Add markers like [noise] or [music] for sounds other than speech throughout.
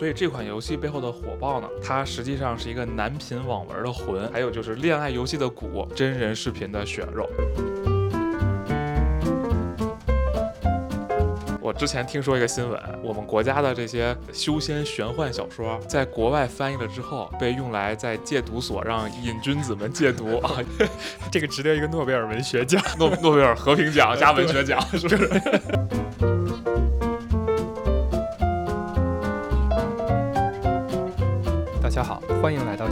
所以这款游戏背后的火爆呢，它实际上是一个男频网文的魂，还有就是恋爱游戏的骨，真人视频的血肉。我之前听说一个新闻，我们国家的这些修仙玄幻小说，在国外翻译了之后，被用来在戒毒所让瘾君子们戒毒啊，[laughs] 这个值得一个诺贝尔文学奖，诺诺贝尔和平奖 [laughs] 加文学奖，是不是？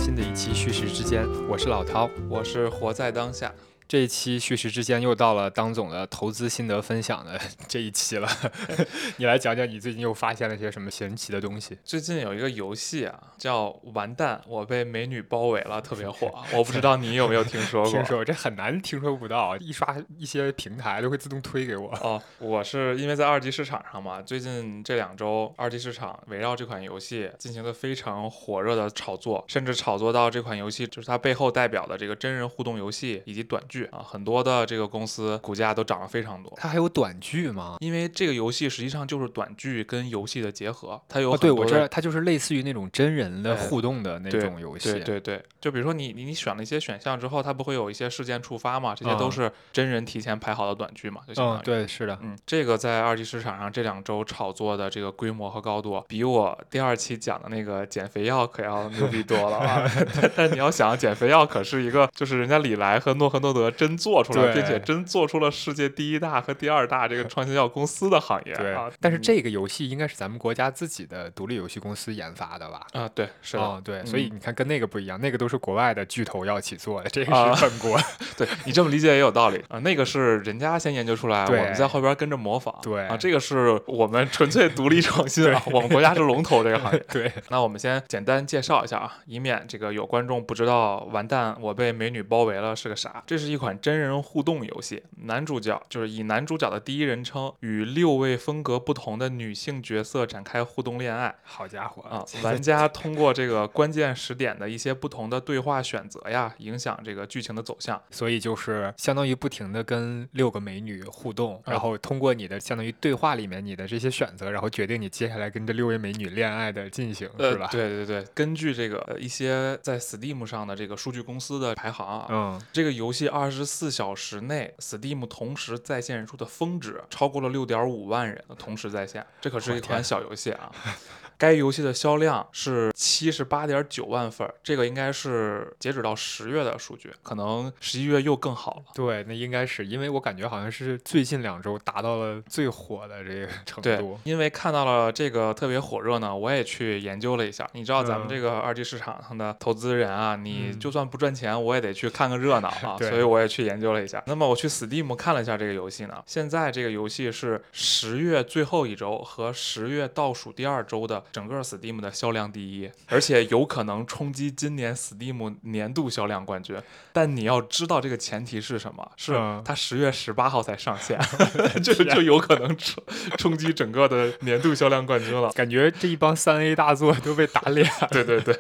新的一期叙事之间，我是老涛，我是活在当下。这一期叙事之间又到了当总的投资心得分享的 [laughs] 这一期了，[laughs] 你来讲讲你最近又发现了些什么神奇的东西？最近有一个游戏啊，叫《完蛋，我被美女包围了》，特别火，[laughs] 我不知道你有没有听说过？听说这很难听说不到，一刷一些平台都会自动推给我。哦，我是因为在二级市场上嘛，最近这两周二级市场围绕这款游戏进行了非常火热的炒作，甚至炒作到这款游戏就是它背后代表的这个真人互动游戏以及短剧。啊，很多的这个公司股价都涨了非常多。它还有短剧吗？因为这个游戏实际上就是短剧跟游戏的结合，它有对我知道，它就是类似于那种真人的互动的那种游戏。对对对，就比如说你你你选了一些选项之后，它不会有一些事件触发嘛？这些都是真人提前排好的短剧嘛？就相当于对，是的，嗯，这个在二级市场上这两周炒作的这个规模和高度，比我第二期讲的那个减肥药可要牛逼多了啊！[laughs] 但你要想，减肥药可是一个就是人家李来和诺和诺德真。做出来，并且真做出了世界第一大和第二大这个创新药公司的行业。对，但是这个游戏应该是咱们国家自己的独立游戏公司研发的吧？啊，对，是的，对，所以你看跟那个不一样，那个都是国外的巨头要起做的，这个是本国。[laughs] 对你这么理解也有道理啊，那个是人家先研究出来，我们在后边跟着模仿。对啊，这个是我们纯粹独立创新啊，我们国家是龙头这个行业。[laughs] 对，那我们先简单介绍一下啊，以免这个有观众不知道，完蛋，我被美女包围了是个啥？这是一款真人互动。游戏男主角就是以男主角的第一人称与六位风格不同的女性角色展开互动恋爱。好家伙啊！玩家通过这个关键时点的一些不同的对话选择呀，影响这个剧情的走向。所以就是相当于不停的跟六个美女互动，然后通过你的相当于对话里面你的这些选择，然后决定你接下来跟这六位美女恋爱的进行，是吧？对对对，根据这个一些在 Steam 上的这个数据公司的排行，嗯，这个游戏二十四小时内。Steam 同时在线人数的峰值超过了六点五万人同时在线，这可是一款小游戏啊。[laughs] 该游戏的销量是七十八点九万份，这个应该是截止到十月的数据，可能十一月又更好了。对，那应该是因为我感觉好像是最近两周达到了最火的这个程度。对，因为看到了这个特别火热呢，我也去研究了一下。你知道咱们这个二级市场上的投资人啊，你就算不赚钱，我也得去看个热闹 [laughs] 啊，所以我也去研究了一下。那么我去 Steam 看了一下这个游戏呢，现在这个游戏是十月最后一周和十月倒数第二周的。整个 Steam 的销量第一，而且有可能冲击今年 Steam 年度销量冠军。但你要知道这个前提是什么？是它十月十八号才上线，[laughs] [laughs] 就就有可能冲冲击整个的年度销量冠军了。感觉这一帮三 A 大作都被打脸。对 [laughs] 对对，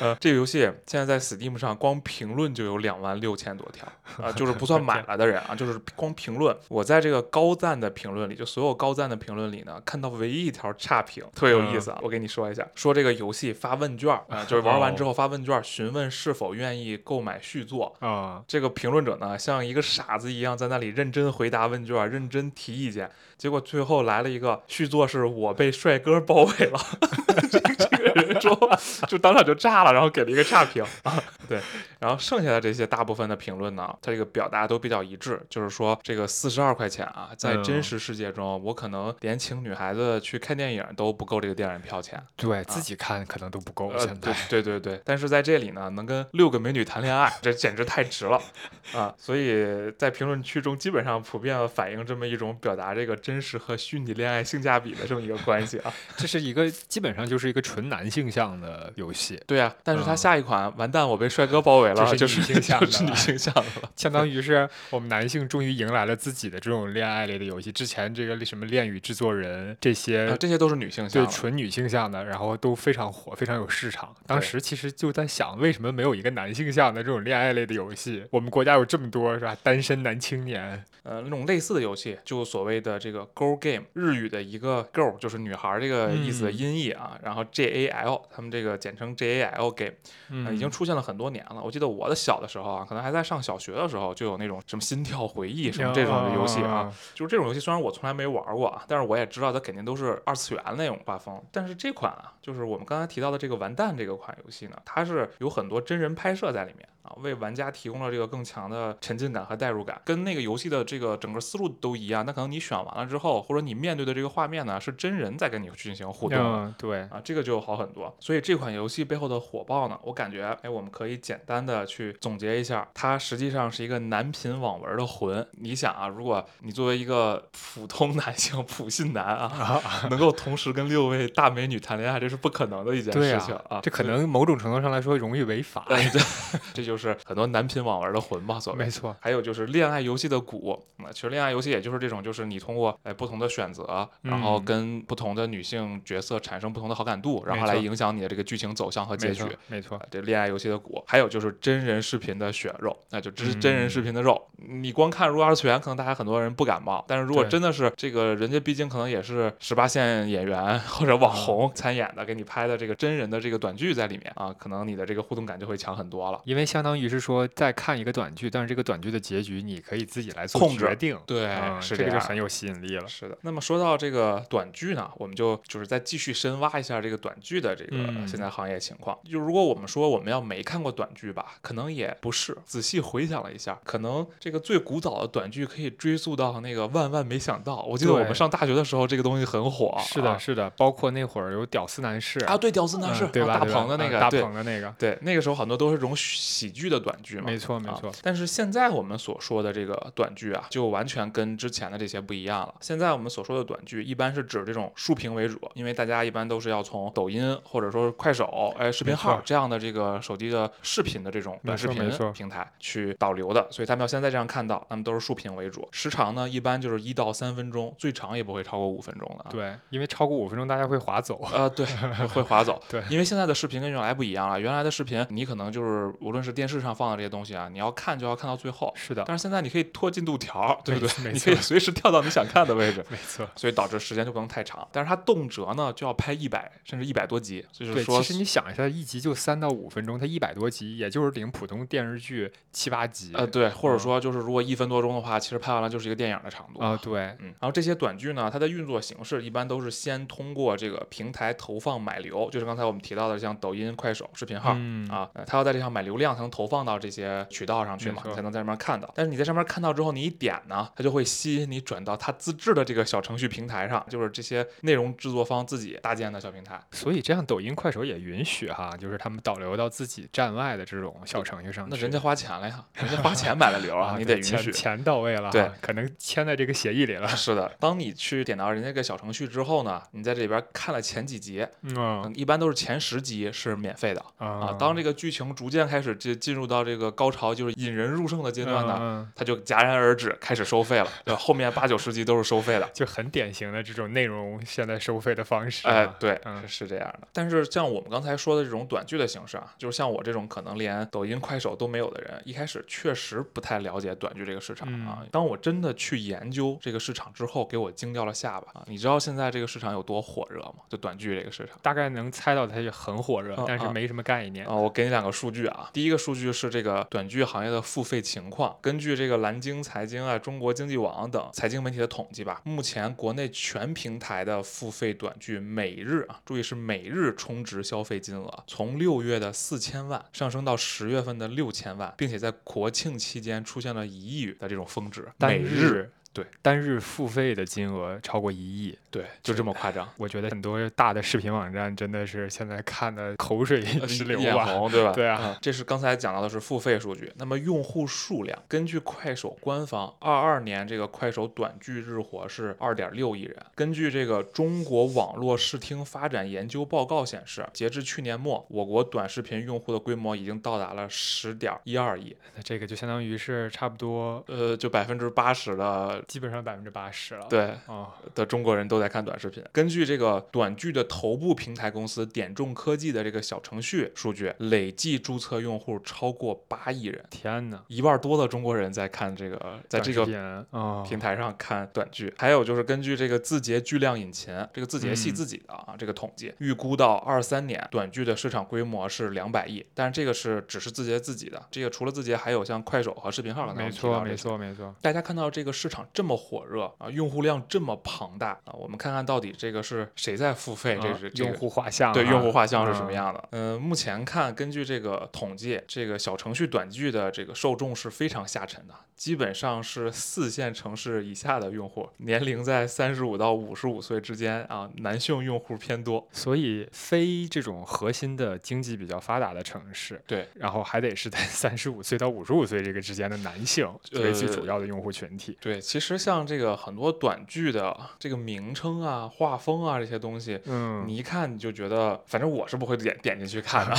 呃，这个游戏现在在 Steam 上光评论就有两万六千多条啊，就是不算买了的人啊，就是光评论。我在这个高赞的评论里，就所有高赞的评论里呢，看到唯一一条差评，特别有意思啊。我给你说一下，说这个游戏发问卷啊，就是玩完之后发问卷，询问是否愿意购买续作啊。这个评论者呢，像一个傻子一样在那里认真回答问卷，认真提意见。结果最后来了一个续作，是我被帅哥包围了。[laughs] 这个人说，就当场就炸了，然后给了一个差评啊。[laughs] 对，然后剩下的这些大部分的评论呢，它这个表达都比较一致，就是说这个四十二块钱啊，在真实世界中，我可能连请女孩子去看电影都不够这个电影。票钱，对自己看可能都不够。现在，对对对，但是在这里呢，能跟六个美女谈恋爱，这简直太值了啊！所以在评论区中，基本上普遍反映这么一种表达这个真实和虚拟恋爱性价比的这么一个关系啊。这是一个基本上就是一个纯男性性向的游戏，对啊，但是它嗯下一款完蛋，我被帅哥包围了，这就是是女性向的 [laughs] 就是女性向的了。[laughs] 相当于是我们男性终于迎来了自己的这种恋爱类的游戏。之前这个什么恋与制作人这些啊，这些都是女性。对纯女性向的，然后都非常火，非常有市场。当时其实就在想，为什么没有一个男性向的这种恋爱类的游戏？我们国家有这么多是吧？单身男青年，呃，那种类似的游戏，就所谓的这个 girl game，日语的一个 girl 就是女孩儿这个意思的嗯音译啊，然后 J A L，他们这个简称 J A L game，、呃、嗯，已经出现了很多年了。我记得我的小的时候啊，可能还在上小学的时候，就有那种什么心跳回忆什么这种的游戏啊，就是这种游戏虽然我从来没玩过啊，但是我也知道它肯定都是二次元那种画风。但是这款啊，就是我们刚才提到的这个完蛋这个款游戏呢，它是有很多真人拍摄在里面啊，为玩家提供了这个更强的沉浸感和代入感，跟那个游戏的这个整个思路都一样。那可能你选完了之后，或者你面对的这个画面呢，是真人在跟你进行互动。嗯，对，啊，这个就好很多。所以这款游戏背后的火爆呢，我感觉，哎，我们可以简单的去总结一下，它实际上是一个男频网文的魂。你想啊，如果你作为一个普通男性、普信男啊，能够同时跟六位大美女谈恋爱，这是不可能的一件事情啊，这可能某种程度上来说容易违法。哎，[laughs] 对，这就是很多男频网文的魂吧，所谓没。错，还有就是恋爱游戏的骨，那其实恋爱游戏也就是这种，就是你通过哎不同的选择，然后嗯跟不同的女性角色产生不同的好感度，然后来影响你的这个剧情走向和结局没错。，这恋爱游戏的骨，还有就是真人视频的血肉，那就真真人视频的肉。你光看如果二次元，可能大家很多人不感冒，但是如果真的是这个人家毕竟可能也是十八线演员或者网红参演的，给你拍的这个真人的这个短剧在里面啊，可能你的这个互动感就会强很多了。因为相当于是说在看一个短剧，但是这个短剧的结局你可以自己来做控决定，对嗯是这这个就很有吸引力了。是的，那么说到这个短剧呢，我们就就是再继续深挖一下这个短剧的这个嗯现在行业情况。就如果我们说我们要没看过短剧吧，可能也不是。仔细回想了一下，可能这个最古早的短剧可以追溯到那个万万没想到。我记得我们上大学的时候，这个东西很火。是的，啊是的，包括那会儿有屌丝男士啊，对，屌丝男士，嗯对吧？啊大鹏的那个，嗯大鹏的那个，对，那个时候很多都是这种喜剧的短剧嘛。没错没啊错。但是现在我们所说的这个短剧啊，就完全跟之前的这些不一样了。现在我们所说的短剧，一般是指这种竖屏为主，因为大家一般都是要从抖音或者说快手、哎视频号这样的这个手机的视频的这种短视频平台去导流的，所以他们要现在这样看到，他们都是竖屏为主，时长呢一般就是一到三分钟，最长也不会超过五分钟的啊。对，因为超过五分钟大家会划走。呃，对，会划走。[laughs] 对因为现在的视频跟原来不一样了。原来的视频，你可能就是无论是电视上放的这些东西啊，你要看就要看到最后。是的，但是现在你可以拖进度条，对不对？没你可以随时跳到你想看的位置，没错。所以导致时间就不能太长。但是它动辄呢就要拍一百甚至一百多集，就是，说其实你想一下，一集就三到五分钟，它一百多集，也就是顶普通电视剧七八集。呃对，或者嗯说就是如果一分多钟的话，其实拍完了就是一个电影的长度啊，对，嗯，然后这些短剧呢，它的运作形式一般都是先通过这个平台投放买流，就是刚才我们提到的像抖音、快手视频号、嗯啊，呃它要在这上买流量才能投放到这些渠道上去嘛，才能在上面看到。但是你在上面看到之后，你一点呢，它就会吸引你转到它自制的这个小程序平台上，就是这些内容制作方自己搭建的小平台。所以这样抖音、快手也允许哈，就是他们导流到自己站外的这种小程序上。那人家花钱了呀，[laughs] 人家花钱买了流啊，你得允许。钱到位了，对可能签在这个协议里了。[laughs] 是的，当你去点到人家个小程序之后呢，你在这里边看了前几集，嗯嗯，一般都是前十集是免费的。啊啊，当这个剧情逐渐开始进进入到这个高潮，就是引人入胜的阶段呢，嗯它就戛然而止，开始收费了。[laughs] 对，后面八九十集都是收费的。就很典型的这种内容现在收费的方式啊。哎，对，嗯是是这样的。但是像我们刚才说的这种短剧的形式啊，就是像我这种可能连抖音、快手都没有的人，一开始确实不太了解短剧这个市场啊。嗯当我真的去研究这个市场之后，给我惊掉了下巴啊！你知道现在这个市场有多火热吗？就短剧这个市场。大概能猜到它就很火热但是没什么概念。啊、我给你两个数据啊。第一个数据是这个短剧行业的付费情况，根据这个蓝鲸财经啊、中国经济网等财经媒体的统计吧，目前国内全平台的付费短剧每日啊，注意是每日充值消费金额，从六月的四千万上升到十月份的六千万，并且在国庆期间出现了一亿的这种峰值，单每日。对，单日付费的金额超过一亿，对，就这么夸张。我觉得很多大的视频网站真的是现在看的口水直流眼啊。红，对吧？[laughs] 对啊嗯这是刚才讲到的是付费数据。那么用户数量，根据快手官方，二二年这个快手短剧日活是二点六亿人。根据这个中国网络视听发展研究报告显示，截至去年末，我国短视频用户的规模已经到达了十点一二亿，那这个就相当于是差不多，呃，就百分之八十的基本上百分之八十了。，对哦，的中国人都在看短视频。根据这个短剧的头部平台公司点众科技的这个小程序数据，累计注册用户超过八亿人，天哪，一半多的中国人在看这个，在这个平台上看短剧。还有就是根据这个字节巨量引擎，这个字节系嗯自己的啊、这个统计，预估到二三年短剧的市场规模是两百亿，但是这个是只是字节自己的，这个除了字节，还有像快手和视频号刚才没错，没错，没错。大家看到这个市场这么火热啊，用户量这么庞大啊，我们看看到底这个是谁在付费？这啊是、这个用户画像啊，对用户画像是什么嗯？样的？嗯、目前看，根据这个统计，这个小程序短剧的这个受众是非常下沉的，基本上是四线城市以下的用户，年龄在三十五到五十五岁之间啊，男性用户偏多。所以非这种核心的经济比较发达的城市，对，然后还得是在三十五岁到五十五岁这个之间的男性为其呃主要的用户群体。对，其实像这个很多短剧的这个名称啊、画风啊这些东西。嗯，你一看你就觉得，反正我是不会点点进去看的。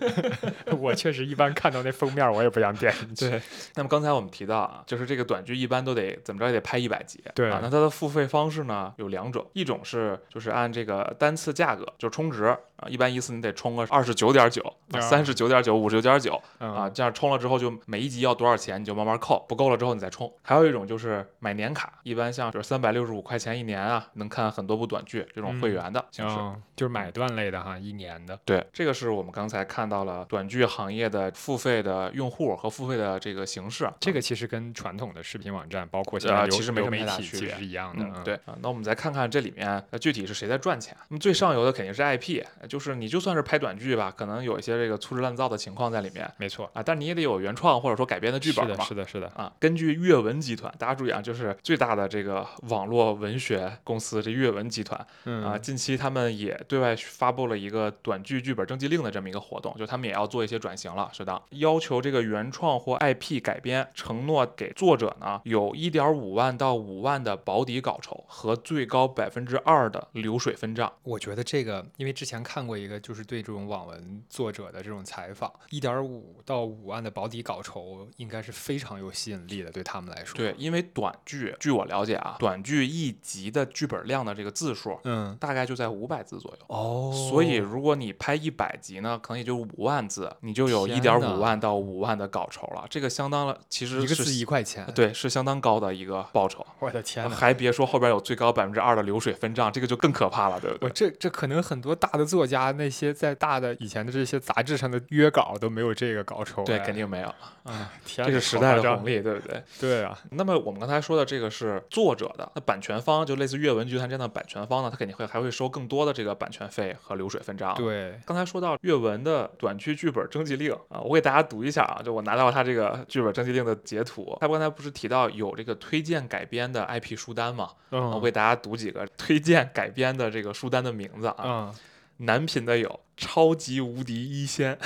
[laughs] 我确实一般看到那封面，我也不想点进去。对，那么刚才我们提到啊，就是这个短剧一般都得怎么着也得拍一百集，对啊，那它的付费方式呢有两种，一种是就是按这个单次价格，就充值啊，一般一次你得充个二十九点九、啊三十九点九、五十九点九啊，嗯，这样充了之后就每一集要多少钱你就慢慢扣，不够了之后你再充。还有一种就是买年卡，一般像就是三百六十五块钱一年啊，能看很多部短剧这种会嗯员的形式。嗯，就是买断类的哈，一年的。对，这个是我们刚才看到了短剧行业的付费的用户和付费的这个形式。这个其实跟传统的视频网站，包括现呃在流其实没什么流媒体，太大区别其实是一样的。嗯，对啊，那我们再看看这里面呃具体是谁在赚钱。那么最上游的肯定是 IP，呃就是你就算是拍短剧吧，可能有一些这个粗制滥造的情况在里面没错，啊，但你也得有原创或者说改编的剧本是的，嘛。是的，是的。啊，根据阅文集团，大家注意啊，就是最大的这个网络文学公司这阅文集团嗯啊，近期他们也对外发布了一个短剧剧本征集令的这么一个活动，就他们也要做一些转型了，适当要求这个原创或 IP 改编，承诺给作者呢有一点五万到五万的保底稿酬和最高百分之二的流水分账。我觉得这个，因为之前看过一个，就是对这种网文作者的这种采访，一点五到五万的保底稿酬，应该是非常有吸引力的，对他们来说。对，，因为短剧，据我了解啊，短剧一集的剧本量的这个字数嗯，大概就在五百字左右。哦所以，如果你拍一百集呢，可能也就五万字，你就有一点五万到五万的稿酬了。这个相当了，其实是一个字一块钱，对，是相当高的一个报酬。我的天呐！还别说后边有最高百分之二的流水分账，这个就更可怕了，对不对我对？这这可能很多大的作家，那些在大的以前的这些杂志上的约稿都没有这个稿酬哎。对，肯定没有，啊，天 [laughs] 这呐是时代的。红利，对不对？对啊，那么我们刚才说的这个是作者的，那版权方就类似阅文集团这样的版权方呢，他肯定会还会收更多的这个版权费和流水分账。对，刚才说到阅文的短剧剧本征集令啊，我给大家读一下啊，就我拿到他这个剧本征集令的截图。他刚才不是提到有这个推荐改编的 IP 书单吗？嗯，我给大家读几个推荐改编的这个书单的名字啊。嗯，男频的有《超级无敌一仙》，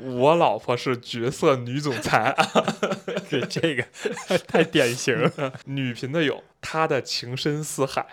[laughs] 我老婆是绝色女总裁。[laughs] 对这个 [laughs] 太典型了。女频的有他的情深似海，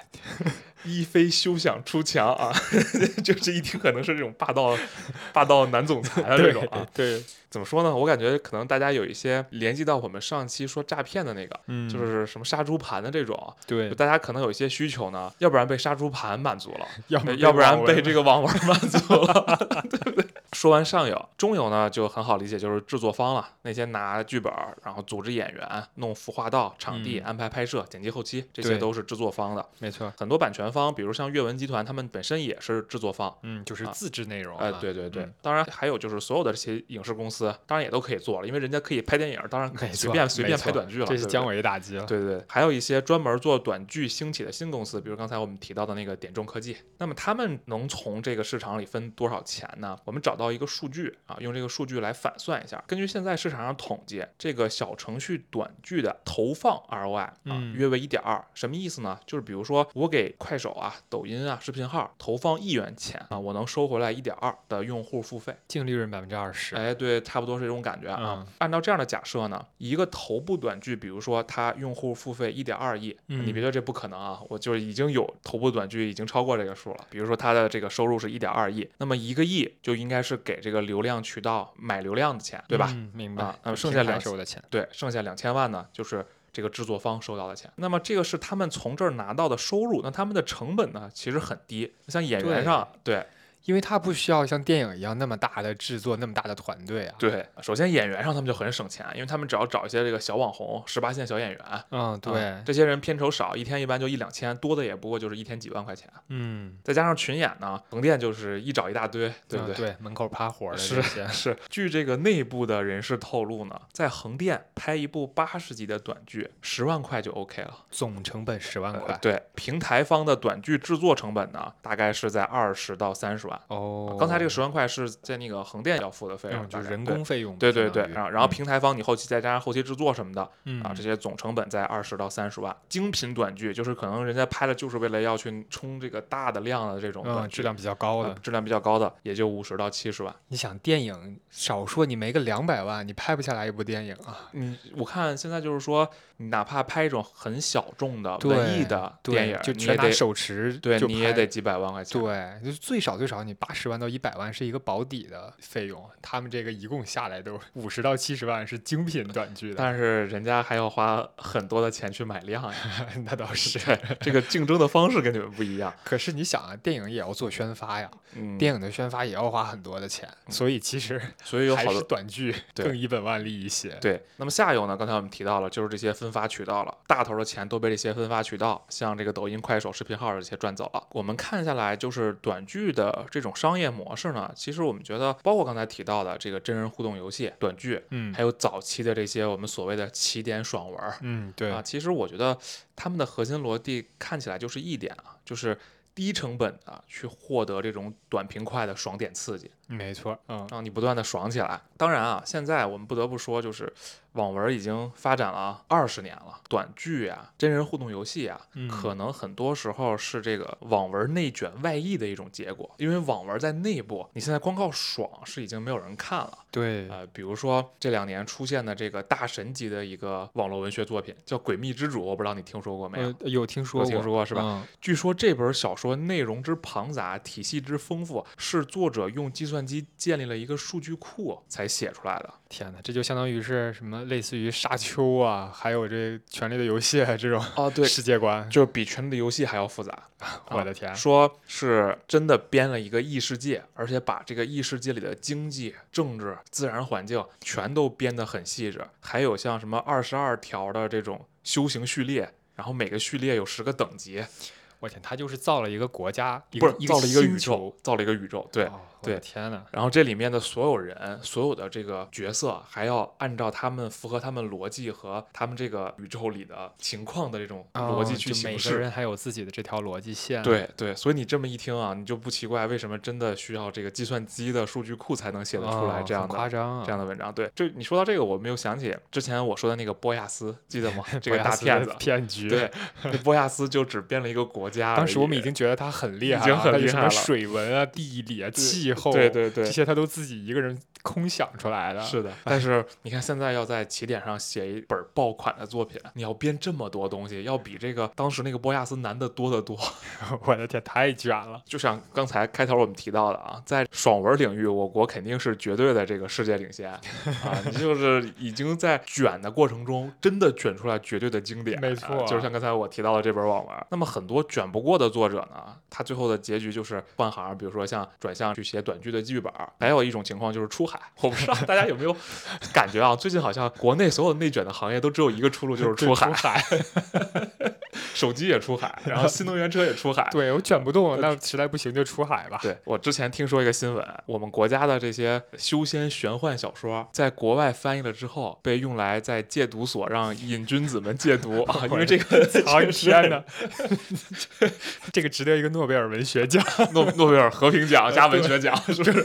一飞休想出墙啊！[laughs] 就是一听可能是这种霸道 [laughs] 霸道男总裁的这种啊。对，怎么说呢？我感觉可能大家有一些联系到我们上期说诈骗的那个，嗯，就是什么杀猪盘的这种，对，大家可能有一些需求呢，要不然被杀猪盘满足了，[laughs] 要呃要不然被这个个网文满足了，对不对？说完上游，中游呢就很好理解，就是制作方了，那些拿剧本儿，然后组织演员、弄服化道、场地、嗯安排拍摄、剪辑后期，这些都是制作方的。没错，很多版权方，比如像阅文集团，他们本身也是制作方。嗯，就是啊自制内容啊，呃，对对对，嗯当然还有就是所有的这些影视公司，当然也都可以做了，因为人家可以拍电影，当然可以随便随便拍短剧了，这是姜维打击了。对对对，还有一些专门做短剧兴起的新公司，比如刚才我们提到的那个点众科技，那么他们能从这个市场里分多少钱呢？我们找到到一个数据啊，用这个数据来反算一下。根据现在市场上统计，这个小程序短剧的投放 ROI 啊，嗯约为一点二。什么意思呢？就是比如说我给快手啊、抖音啊、视频号投放一元钱啊，我能收回来一点二的用户付费。净利润百分之二十。哎，对，差不多是这种感觉啊。嗯按照这样的假设呢，一个头部短剧，比如说它用户付费一点二亿，嗯你别觉得这不可能啊，我就是已经有头部短剧已经超过这个数了。比如说它的这个收入是一点二亿，那么一个亿就应该是给这个流量渠道买流量的钱，对吧？嗯，明白。啊那么剩下两收的钱，对，剩下两千万呢，就是这个制作方收到的钱。那么这个是他们从这儿拿到的收入，那他们的成本呢，其实很低。像演员对上，对因为它不需要像电影一样那么大的制作，那么大的团队啊。对，首先演员上他们就很省钱，因为他们只要找一些这个小网红、十八线小演员。嗯，啊对，这些人片酬少，一天一般就一两千，多的也不过就是一天几万块钱。嗯，再加上群演呢，横店就是一找一大堆，对不对？嗯对，门口趴活的是是，据这个内部的人士透露呢，在横店拍一部八十集的短剧，十万块就 OK 了。总成本十万块。呃对，平台方的短剧制作成本呢，大概是在二十到三十万。哦，刚才这个十万块是在那个横店要付的费用，嗯，就是人工费用。对对对，然后然后平台方你后期再加上后期制作什么的嗯啊，这些总成本在二十到三十万。精品短剧就是可能人家拍的就是为了要去冲这个大的量的这种嗯，质量比较高的。呃质量比较高的也就五十到七十万。你想电影少说你没个两百万，你拍不下来一部电影啊。嗯，我看现在就是说，你哪怕拍一种很小众的文艺的电影，就全拿手持对，你也得几百万块钱。对，就是最少最少你八十万到一百万是一个保底的费用，他们这个一共下来都五十到七十万是精品短剧的，[laughs] 但是人家还要花很多的钱去买量呀，[laughs] 那倒 [laughs] 是。这个竞争的方式跟你们不一样。可是你想啊，电影也要做宣发呀，嗯，电影的宣发也要花很多的钱，所以其实所以有好多短剧更一本万利一些。对。那么下游呢？刚才我们提到了，就是这些分发渠道了，大头的钱都被这些分发渠道，像这个抖音、快手、视频号这些赚走了。我们看下来，就是短剧的这种商业模式呢，其实我们觉得，包括刚才提到的这个真人互动游戏、短剧，嗯还有早期的这些我们所谓的起点爽文儿，嗯，对，啊，其实我觉得他们的核心逻辑看起来就是一点啊，就是低成本的去获得这种短平快的爽点刺激，没错，嗯，让你不断的爽起来。当然啊，现在我们不得不说，就是网文已经发展了二十年了，短剧啊、真人互动游戏啊，嗯可能很多时候是这个网文内卷外溢的一种结果。因为网文在内部，你现在光靠爽是已经没有人看了。对，呃，比如说这两年出现的这个大神级的一个网络文学作品，叫《诡秘之主》，我不知道你听说过没有？呃，有听说有过，听说过是吧？嗯据说这本小说内容之庞杂，体系之丰富，是作者用计算机建立了一个数据库才写出来的。天哪，这就相当于是什么类似于沙丘啊，还有这《权力的游戏》啊这种哦，对，[laughs] 世界观。就是比《权力的游戏》还要复杂。我的天，说是真的编了一个异世界，而且把这个异世界里的经济、政治、自然环境全都编得很细致，还有像什么二十二条的这种修行序列，然后每个序列有十个等级，我天，他就是造了一个国家，一不个是造了一个宇宙，，造了一个宇宙，对。对天呐，然后这里面的所有人，所有的这个角色，还要按照他们符合他们逻辑和他们这个宇宙里的情况的这种逻辑去行事。每个人还有自己的这条逻辑线。，对对，所以你这么一听啊，你就不奇怪为什么真的需要这个计算机的数据库才能写得出来这样的、夸张啊，这样的文章。对，这你说到这个，我没有想起之前我说的那个波亚斯，记得吗？[laughs] 这个大骗子。骗局。对，那波亚斯就只变了一个国家。[laughs] 当时我们已经觉得他很厉害了，已经很他有什么水文啊、地理啊、气候，对对对这些他都自己一个人空想出来的。是的，但是你看现在要在起点上写一本爆款的作品，你要编这么多东西，要比这个当时那个波亚斯难得多得多。[laughs] 我的天，太卷了。就像刚才开头我们提到的啊，在爽文领域，我国肯定是绝对的这个世界领先 [laughs] 啊！你就是已经在卷的过程中，真的卷出来绝对的经典。没错啊就是像刚才我提到的这本网文。那么很多卷不过的作者呢，他最后的结局就是换行，比如说像转向去写短剧的剧本。还有一种情况就是出海。[laughs] 我不知道大家有没有感觉啊？最近好像国内所有内卷的行业都只有一个出路，就是出海。[laughs] 手机也出海，[laughs] 然后新能源车也出海。对我卷不动，那实在不行就出海吧。对我之前听说一个新闻，我们国家的这些修仙玄幻小说，在国外翻译了之后，被用来在戒毒所让瘾君子们戒毒 [laughs] 啊，因为这个啊天 [laughs] 哪，这个值得一个诺贝尔文学奖、诺诺贝尔和平奖加文学奖，是不是？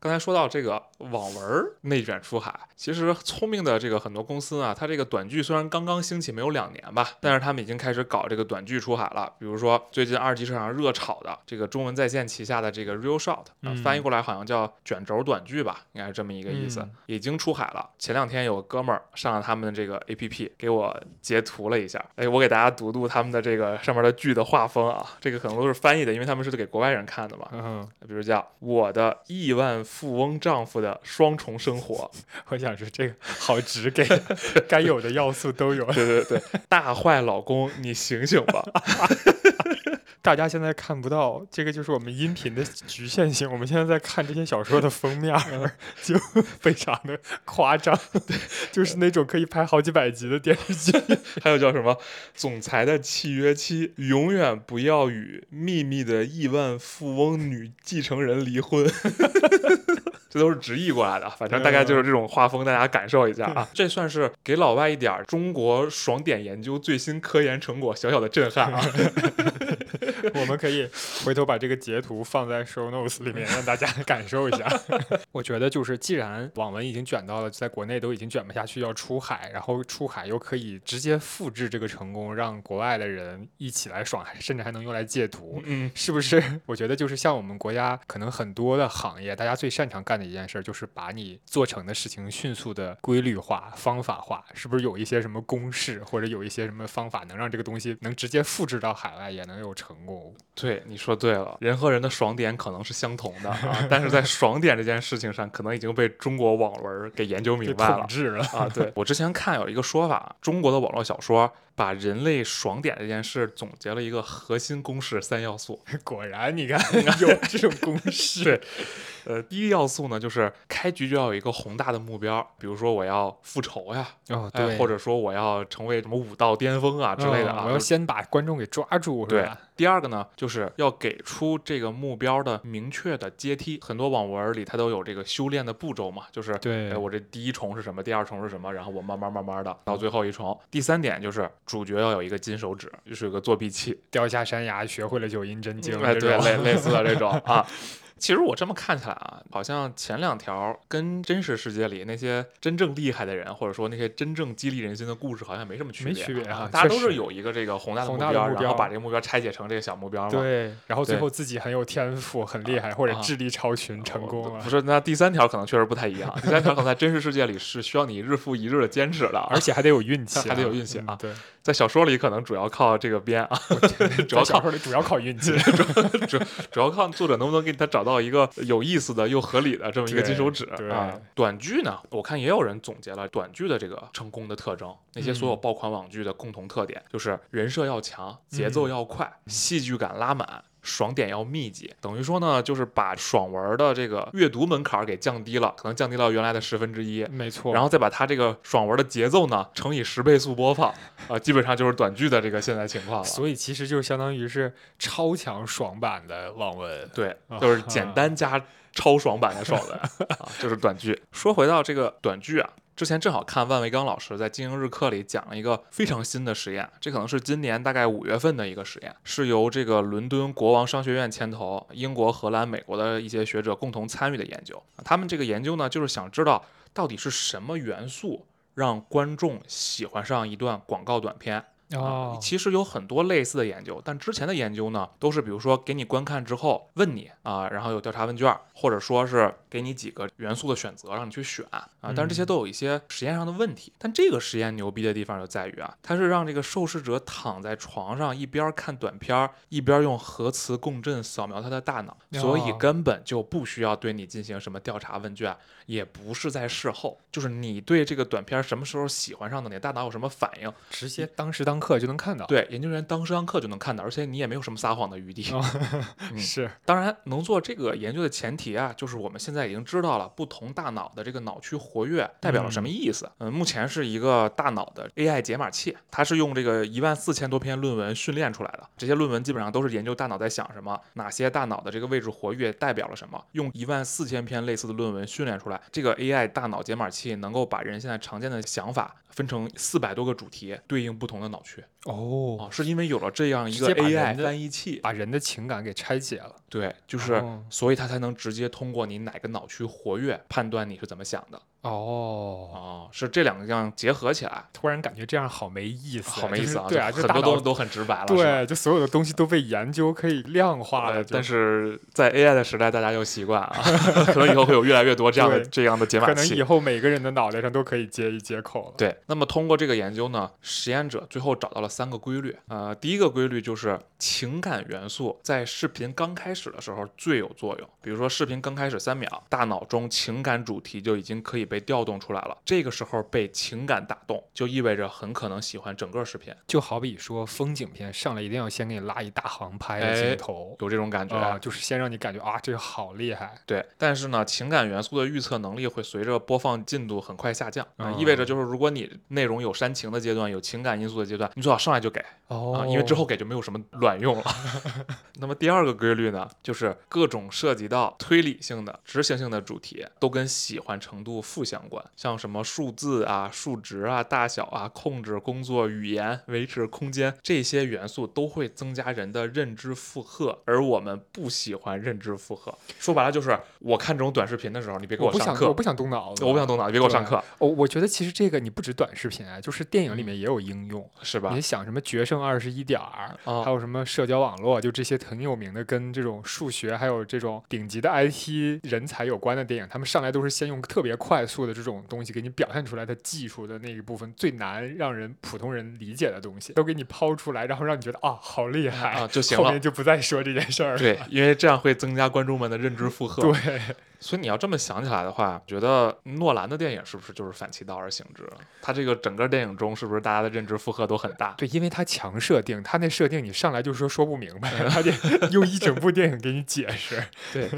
刚才说到这个网文内卷出海，其实聪明的这个很多公司啊，它这个短剧虽然刚刚兴起没有两年吧，但是他们已经开始搞这个短剧出海了。比如说最近二级市场上热炒的这个中文在线旗下的这个 Real Short，、翻译过来好像叫卷轴短剧吧，应该是这么一个意思，嗯已经出海了。前两天有个哥们儿上了他们的这个 APP，给我截图了一下，哎，我给大家读读他们的这个上面的剧的画风啊，这个可能都是翻译的，因为他们是给国外人看的嘛。嗯，比如叫我的亿万富翁丈夫的双重生活，我想说这个好直给，[laughs] 该有的要素都有。对对对，大坏老公，你醒醒吧！[laughs] 大家现在看不到，这个就是我们音频的局限性。我们现在在看这些小说的封面儿，[laughs] 就非常的夸张，[laughs] 就是那种可以拍好几百集的电视剧。还有叫什么总裁的契约期，永远不要与秘密的亿万富翁女继承人离婚。这都是直译过来的，反正大概就是这种画风，大家感受一下啊。[laughs] 这算是给老外一点儿中国爽点研究最新科研成果小小的震撼啊。[laughs] [laughs] 我们可以回头把这个截图放在 show notes 里面，让大家 [laughs] 感受一下。[laughs] 我觉得就是，既然网文已经卷到了，在国内都已经卷不下去，要出海，然后出海又可以直接复制这个成功，让国外的人一起来爽，甚至还能用来借图。嗯，是不是？我觉得就是像我们国家可能很多的行业，大家最擅长干的一件事，就是把你做成的事情迅速的规律化、方法化。是不是有一些什么公式，或者有一些什么方法，能让这个东西能直接复制到海外，也能有成功？对，你说对了，人和人的爽点可能是相同的啊，[laughs] 但是在爽点这件事情上，可能已经被中国网文给研究明白了统。治了。啊，对 [laughs] 我之前看有一个说法，中国的网络小说把人类爽点这件事总结了一个核心公式三要素。[laughs] 果然，你看有这种公式。对，呃，第一要素呢，就是开局就要有一个宏大的目标，比如说我要复仇呀，哦，哎，对，或者说我要成为什么武道巅峰啊之类的啊。我要先把观众给抓住，是对吧？，第二个呢，就是要给出这个目标的明确的阶梯。很多网文里它都有这个修炼的步骤嘛，就是对哎，我这第一重是什么，第二重是什么，然后我慢慢慢慢的到最后一重。第三点就是主角要有一个金手指，就是有个作弊器，掉下山崖，学会了九阴真经，哎，对，类类似的这种啊。[laughs] 其实我这么看起来啊，好像前两条跟真实世界里那些真正厉害的人，或者说那些真正激励人心的故事，好像没什么区别。没区别啊大家都是有一个这个宏大的目标，目标然后把这个目标拆解成这个小目标嘛。对，然后最后自己很有天赋、很厉害，或者啊智力超群，成哦功了不。是，那第三条可能确实不太一样。第三条可能在真实世界里是需要你日复一日的坚持的，而且还得有运气啊，[laughs] 还得有运气啊嗯对，在小说里可能主要靠这个编啊，[laughs] 主要小说里主要靠运气。主要靠作者能不能给他找到一个有意思的又合理的这么一个金手指对啊。短剧呢，我看也有人总结了短剧的这个成功的特征，那些所有嗯爆款网剧的共同特点就是人设要强，节奏嗯要快，戏剧感拉满。爽点要密集，等于说呢，就是把爽文的这个阅读门槛儿给降低了，可能降低到原来的十分之一，没错，然后再把它这个爽文的节奏呢乘以十倍速播放，啊、基本上就是短剧的这个现在情况了。所以其实就相当于是超强爽版的网文。对，啊就是简单加超爽版的爽文啊，就是短剧。说回到这个短剧啊，之前正好看万维刚老师在经营日课里讲了一个非常新的实验，这可能是今年大概五月份的一个实验，是由这个伦敦国王商学院牵头，英国、荷兰、美国的一些学者共同参与的研究。他们这个研究呢，就是想知道到底是什么元素让观众喜欢上一段广告短片。哦。啊，其实有很多类似的研究，但之前的研究呢，都是比如说给你观看之后问你啊，然后有调查问卷，或者说是给你几个元素的选择让你去选啊，但是这些嗯。都有一些实验上的问题。但这个实验牛逼的地方就在于啊，它是让这个受试者躺在床上一边看短片儿，一边用核磁共振扫描他的大脑，所以哦。根本就不需要对你进行什么调查问卷，也不是在事后，就是你对这个短片儿什么时候喜欢上的，你的大脑有什么反应，直接当时当堂课就能看到。对，研究员当时上课就能看到，而且你也没有什么撒谎的余地。哦 [laughs] [laughs] 嗯是，当然，能做这个研究的前提啊，就是我们现在已经知道了不同大脑的这个脑区活跃代表了什么意思。嗯、目前是一个大脑的 AI 解码器，它是用这个一万四千多篇论文训练出来的。这些论文基本上都是研究大脑在想什么，哪些大脑的这个位置活跃代表了什么，用一万四千篇类似的论文训练出来。这个 AI 大脑解码器能够把人现在常见的想法分成四百多个主题，对应不同的脑区。哦哦，，是因为有了这样一个 AI 翻译器，把人的情感给拆解了。对，就是，哦所以它才能直接通过你哪个脑区活跃，判断你是怎么想的。哦，哦，是这两样结合起来，突然感觉这样好没意思，好没意思啊！对啊，就很多东西都都很直白了，对，就所有的东西都被研究可以量化了，但是在 AI 的时代，大家又习惯啊，可能以后会有越来越多这样的这样的解码器可能以。后每个人的脑袋上都可以接一接口了。对，那么通过这个研究呢，实验者最后找到了三个规律。呃，第一个规律就是情感元素在视频刚开始的时候最有作用。比如说视频刚开始三秒，大脑中情感主题就已经可以被调动出来了。这个时候被情感打动，就意味着很可能喜欢整个视频，就好比说风景片上来一定要先给你拉一大行拍镜头。有这种感觉。啊、就是先让你感觉啊，这个好厉害，对，但是呢，情感元素的预测能力会随着播放进度很快下降，啊、哦意味着就是如果你内容有煽情的阶段，有情感因素的阶段，你最好上来就给哦啊，因为之后给就没有什么卵用了。[laughs] 那么第二个规律呢，就是各种涉及到推理性的、执行性的主题都跟喜欢程度负相关，像什么数字啊、数值啊、大小啊、控制、工作、语言、维持空间这些元素都会增加人的认知负荷，而我们不喜欢认知负荷。说白了就是，我看这种短视频的时候，你别给我上课，想我不想动脑子，我不想动脑，子别给我上课，我，我觉得其实这个你不止短视频啊，就是电影里面也有应用。是吧你？想什么《决胜二十一点儿》啊还有什么社交网络，就这些很有名的跟这种数学还有这种顶级的 IT 人才有关的电影，他们上来都是先用特别快速的这种东西给你表现出来的技术的那一部分最难让人普通人理解的东西，都给你抛出来，然后让你觉得啊好厉害啊就行了后面就不再说这件事儿了。对，因为这样会增加观众们的认知负荷。对，所以你要这么想起来的话，觉得诺兰的电影是不是就是反其道而行之？他这个整个电影中是不是大家的认知负荷都很大？对，因为他强设定，他那设定你上来就说说不明白，他得 [laughs] 用一整部电影给你解释。[laughs] 对。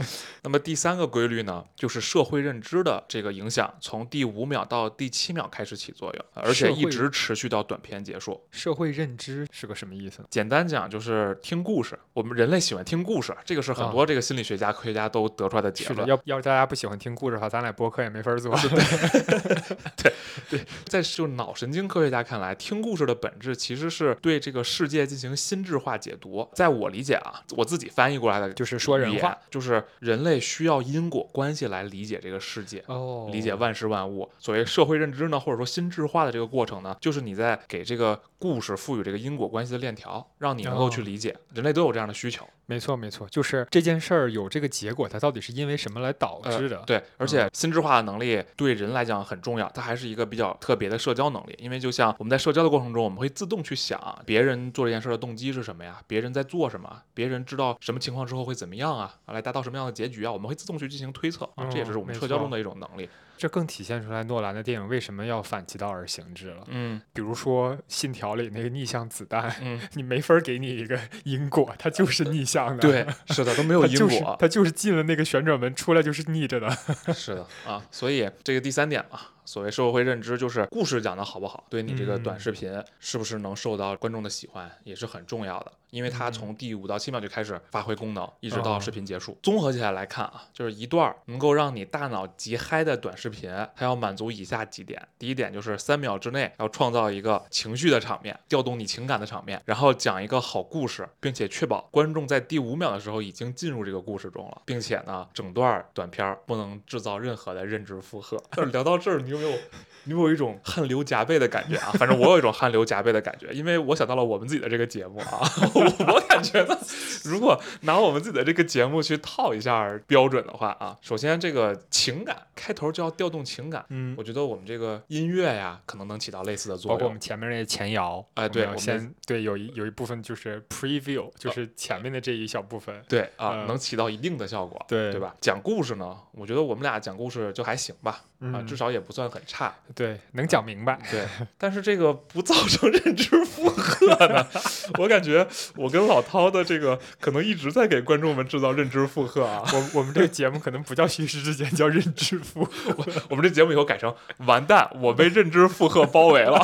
那么第三个规律呢，就是社会认知的这个影响，从第五秒到第七秒开始起作用，而且一直持续到短片结束。社会认知是个什么意思呢？简单讲就是听故事，我们人类喜欢听故事，这个是很啊多这个心理学家、科学家都得出来的结，论。要要是大家不喜欢听故事的话，咱俩播客也没法做。[laughs] 对对在就脑神经科学家看来，听故事的本质其实是对这个世界进行心智化解读。在我理解啊，我自己翻译过来的就是说人话，就是人类需要因果关系来理解这个世界。哦理解万事万物，所谓社会认知呢，或者说心智化的这个过程呢，就是你在给这个故事赋予这个因果关系的链条，让你能够去哦理解。人类都有这样的需求，没错没错，就是这件事儿有这个结果，它到底是因为什么来导呃致的？对，而且心智化的能力对人来讲很重要，它还是一个比较特别的社交能力。因为就像我们在社交的过程中，我们会自动去想别人做这件事的动机是什么呀？别人在做什么？别人知道什么情况之后会怎么样啊？啊来达到什么样的结局啊？我们会自动去进行推测啊，这也嗯是我们社交中的一种能力。这更体现出来诺兰的电影为什么要反其道而行之了。嗯比如说《信条》里那个逆向子弹，嗯，你没法儿给你一个因果，它就是逆向的。[laughs] 对，是的，都没有 [laughs] 因它就是果。它就是进了那个旋转门，出来就是逆着的。[laughs] 是的啊，所以这个第三点嘛，所谓社会认知，就是故事讲的好不好，对你这个短嗯视频是不是能受到观众的喜欢，也是很重要的。因为它嗯从第五到七秒就开始发挥功能，一直到哦视频结束。综合起来来看啊，就是一段儿能够让你大脑极嗨的短视频，它要满足以下几点：第一点就是三秒之内要创造一个情绪的场面，调动你情感的场面，然后讲一个好故事，并且确保观众在第五秒的时候已经进入这个故事中了，并且呢，整段短片儿不能制造任何的认知负荷。[laughs] 就是聊到这儿，你有没有？你有没有一种汗流浃背的感觉啊？反正我有一种汗流浃背的感觉，因为我想到了我们自己的这个节目啊，[laughs] 我 [laughs] 我感觉呢，如果拿我们自己的这个节目去套一下标准的话啊，首先这个情感开头就要调动情感，嗯我觉得我们这个音乐呀，可能能起到类似的作用包括我们。前面那前摇，哎对要先对有一有一部分就是 preview，就是前面的这一小部分。对啊，呃能起到一定的效果，对对吧？讲故事呢，我觉得我们俩讲故事就还行吧，啊，嗯至少也不算算很差，对，能讲明白。对，但是这个不造成认知负荷呢？[laughs] 我感觉我跟老涛的这个可能一直在给观众们制造认知负荷啊。[laughs] 我我们这个节目可能不叫虚实之间，叫认知负荷。[laughs] 我们这节目以后改成完蛋，我被认知负荷包围了。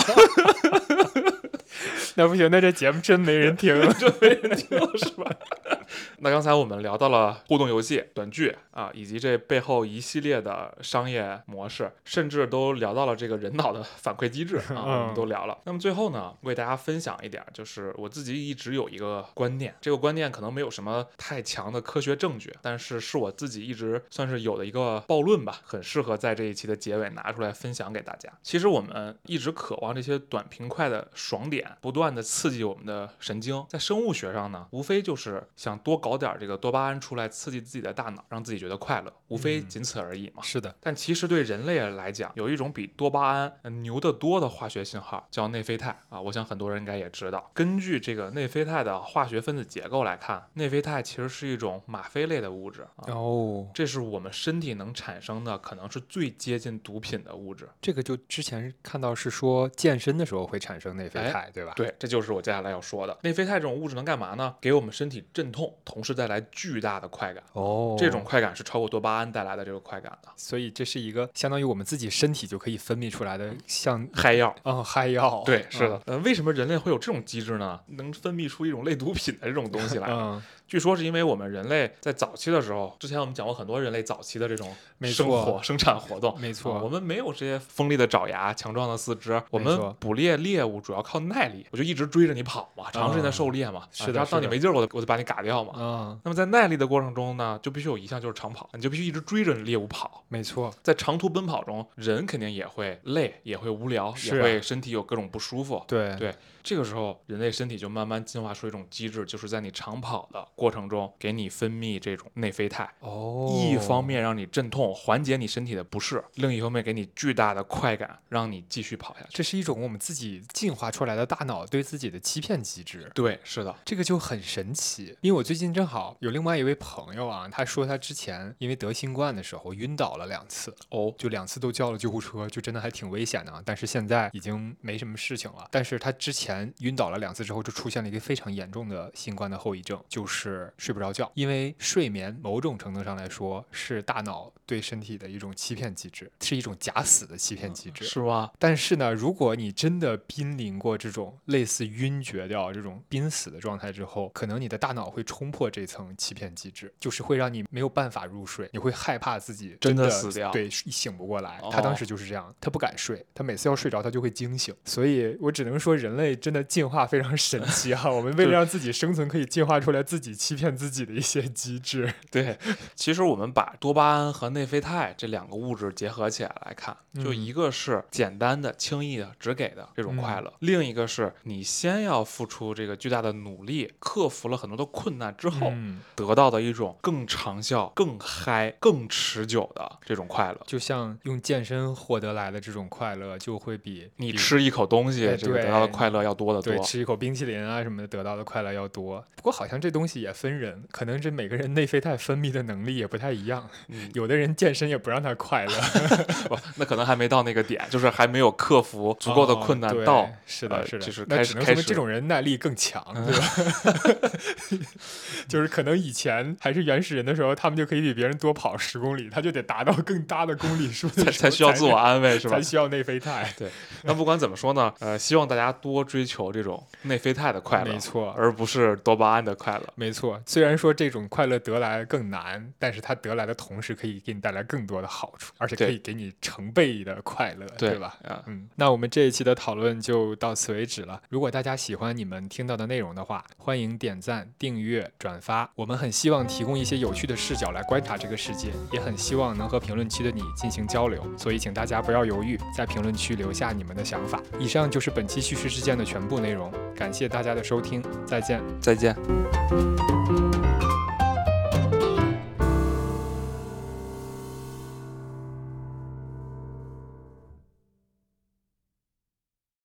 [laughs] 那不行，那这节目真没人听，[laughs] 真没人听了是吧？[laughs] 那刚才我们聊到了互动游戏、短剧啊，以及这背后一系列的商业模式，甚至都聊到了这个人脑的反馈机制啊，我们都聊了。那么最后呢，为大家分享一点，就是我自己一直有一个观念，这个观念可能没有什么太强的科学证据，但是是我自己一直算是有的一个暴论吧，很适合在这一期的结尾拿出来分享给大家。其实我们一直渴望这些短平快的爽点，不断的刺激我们的神经，在生物学上呢，无非就是想多搞点这个多巴胺出来，刺激自己的大脑，让自己觉得快乐，无非仅此而已嘛。是的，但其实对人类来讲，有一种比多巴胺牛得多的化学信号，叫内啡肽啊。我想很多人应该也知道。根据这个内啡肽的化学分子结构来看，内啡肽其实是一种吗啡类的物质啊。哦，这是我们身体能产生的，可能是最接近毒品的物质。这个就之前看到是说健身的时候会产生内啡肽，对吧？对，这就是我接下来要说的。内啡肽这种物质能干嘛呢？给我们身体镇痛，同时带来巨大的快感。哦，这种快感是超过多巴胺带来的这个快感的。所以这是一个相当于我们自己身体就可以分泌出来的，像嗨药。嗯，嗨药。对，是的。呃，为什么人类会有这种机制呢？能分泌出一种类毒品的这种东西来？嗯。据说是因为我们人类在早期的时候，之前我们讲过很多人类早期的这种生活生产活动。没错，我们没有这些锋利的爪牙、强壮的四肢，我们捕猎猎物主要靠耐力，我就一直追着你跑嘛，长时间的狩猎嘛。是的。然后到你没劲儿，我就我就把你嘎掉嘛。嗯。那么在耐力的过程中呢，就必须有一项就是长跑，你就必须一直追着猎物跑。没错，在长途奔跑中，人肯定也会累，也会无聊，也会身体有各种不舒服。对对。这个时候，人类身体就慢慢进化出一种机制，就是在你长跑的过程中，给你分泌这种内啡肽。哦，一方面让你镇痛，缓解你身体的不适；另一方面给你巨大的快感，让你继续跑下去。这是一种我们自己进化出来的大脑对自己的欺骗机制。对，是的，这个就很神奇。因为我最近正好有另外一位朋友啊，他说他之前因为得新冠的时候晕倒了两次，哦，就两次都叫了救护车，就真的还挺危险的。啊。但是现在已经没什么事情了。但是他之前。晕倒了两次之后，就出现了一个非常严重的新冠的后遗症，就是睡不着觉。因为睡眠某种程度上来说是大脑对身体的一种欺骗机制，是一种假死的欺骗机制，是吧？但是呢，如果你真的濒临过这种类似晕厥掉这种濒死的状态之后，可能你的大脑会冲破这层欺骗机制，就是会让你没有办法入睡，你会害怕自己真的死掉，对，醒不过来。他当时就是这样，他不敢睡，他每次要睡着他就会惊醒。所以我只能说，人类真的进。化非常神奇哈，[laughs] 我们为了让自己生存，可以进化出来自己欺骗自己的一些机制。[laughs] 对，其实我们把多巴胺和内啡肽这两个物质结合起来来看，就一个是简单的、轻易的、只给的这种快乐，另一个是你先要付出这个巨大的努力，克服了很多的困难之后得到的一种更长效、更嗨、更持久的这种快乐。就像用健身获得来的这种快乐，就会比你吃一口东西这个得到的快乐要多得多。对，吃一口冰淇淋啊什么的，得到的快乐要多。不过好像这东西也分人，可能这每个人内啡肽分泌的能力也不太一样。有的人健身也不让他快乐，[laughs] 不，那可能还没到那个点，就是还没有克服足够的困难到。是的，是的，就是那只能说明这种人耐力更强，[laughs] 对吧？[laughs] 就是可能以前还是原始人的时候，他们就可以比别人多跑十公里，他就得达到更大的公里数，才才需要自我安慰，是吧？才需要内啡肽。对，那不管怎么说呢，呃，希望大家多追求这。种内啡肽的快乐，没错，而不是多巴胺的快乐，没错。虽然说这种快乐得来更难，但是它得来的同时可以给你带来更多的好处，而且可以给你成倍的快乐，对吧？嗯，那我们这一期的讨论就到此为止了。如果大家喜欢你们听到的内容的话，欢迎点赞、订阅、转发。我们很希望提供一些有趣的视角来观察这个世界，也很希望能和评论区的你进行交流。所以，请大家不要犹豫，在评论区留下你们的想法。以上就是本期叙事之间的全部内容。感谢大家的收听，再见，再见。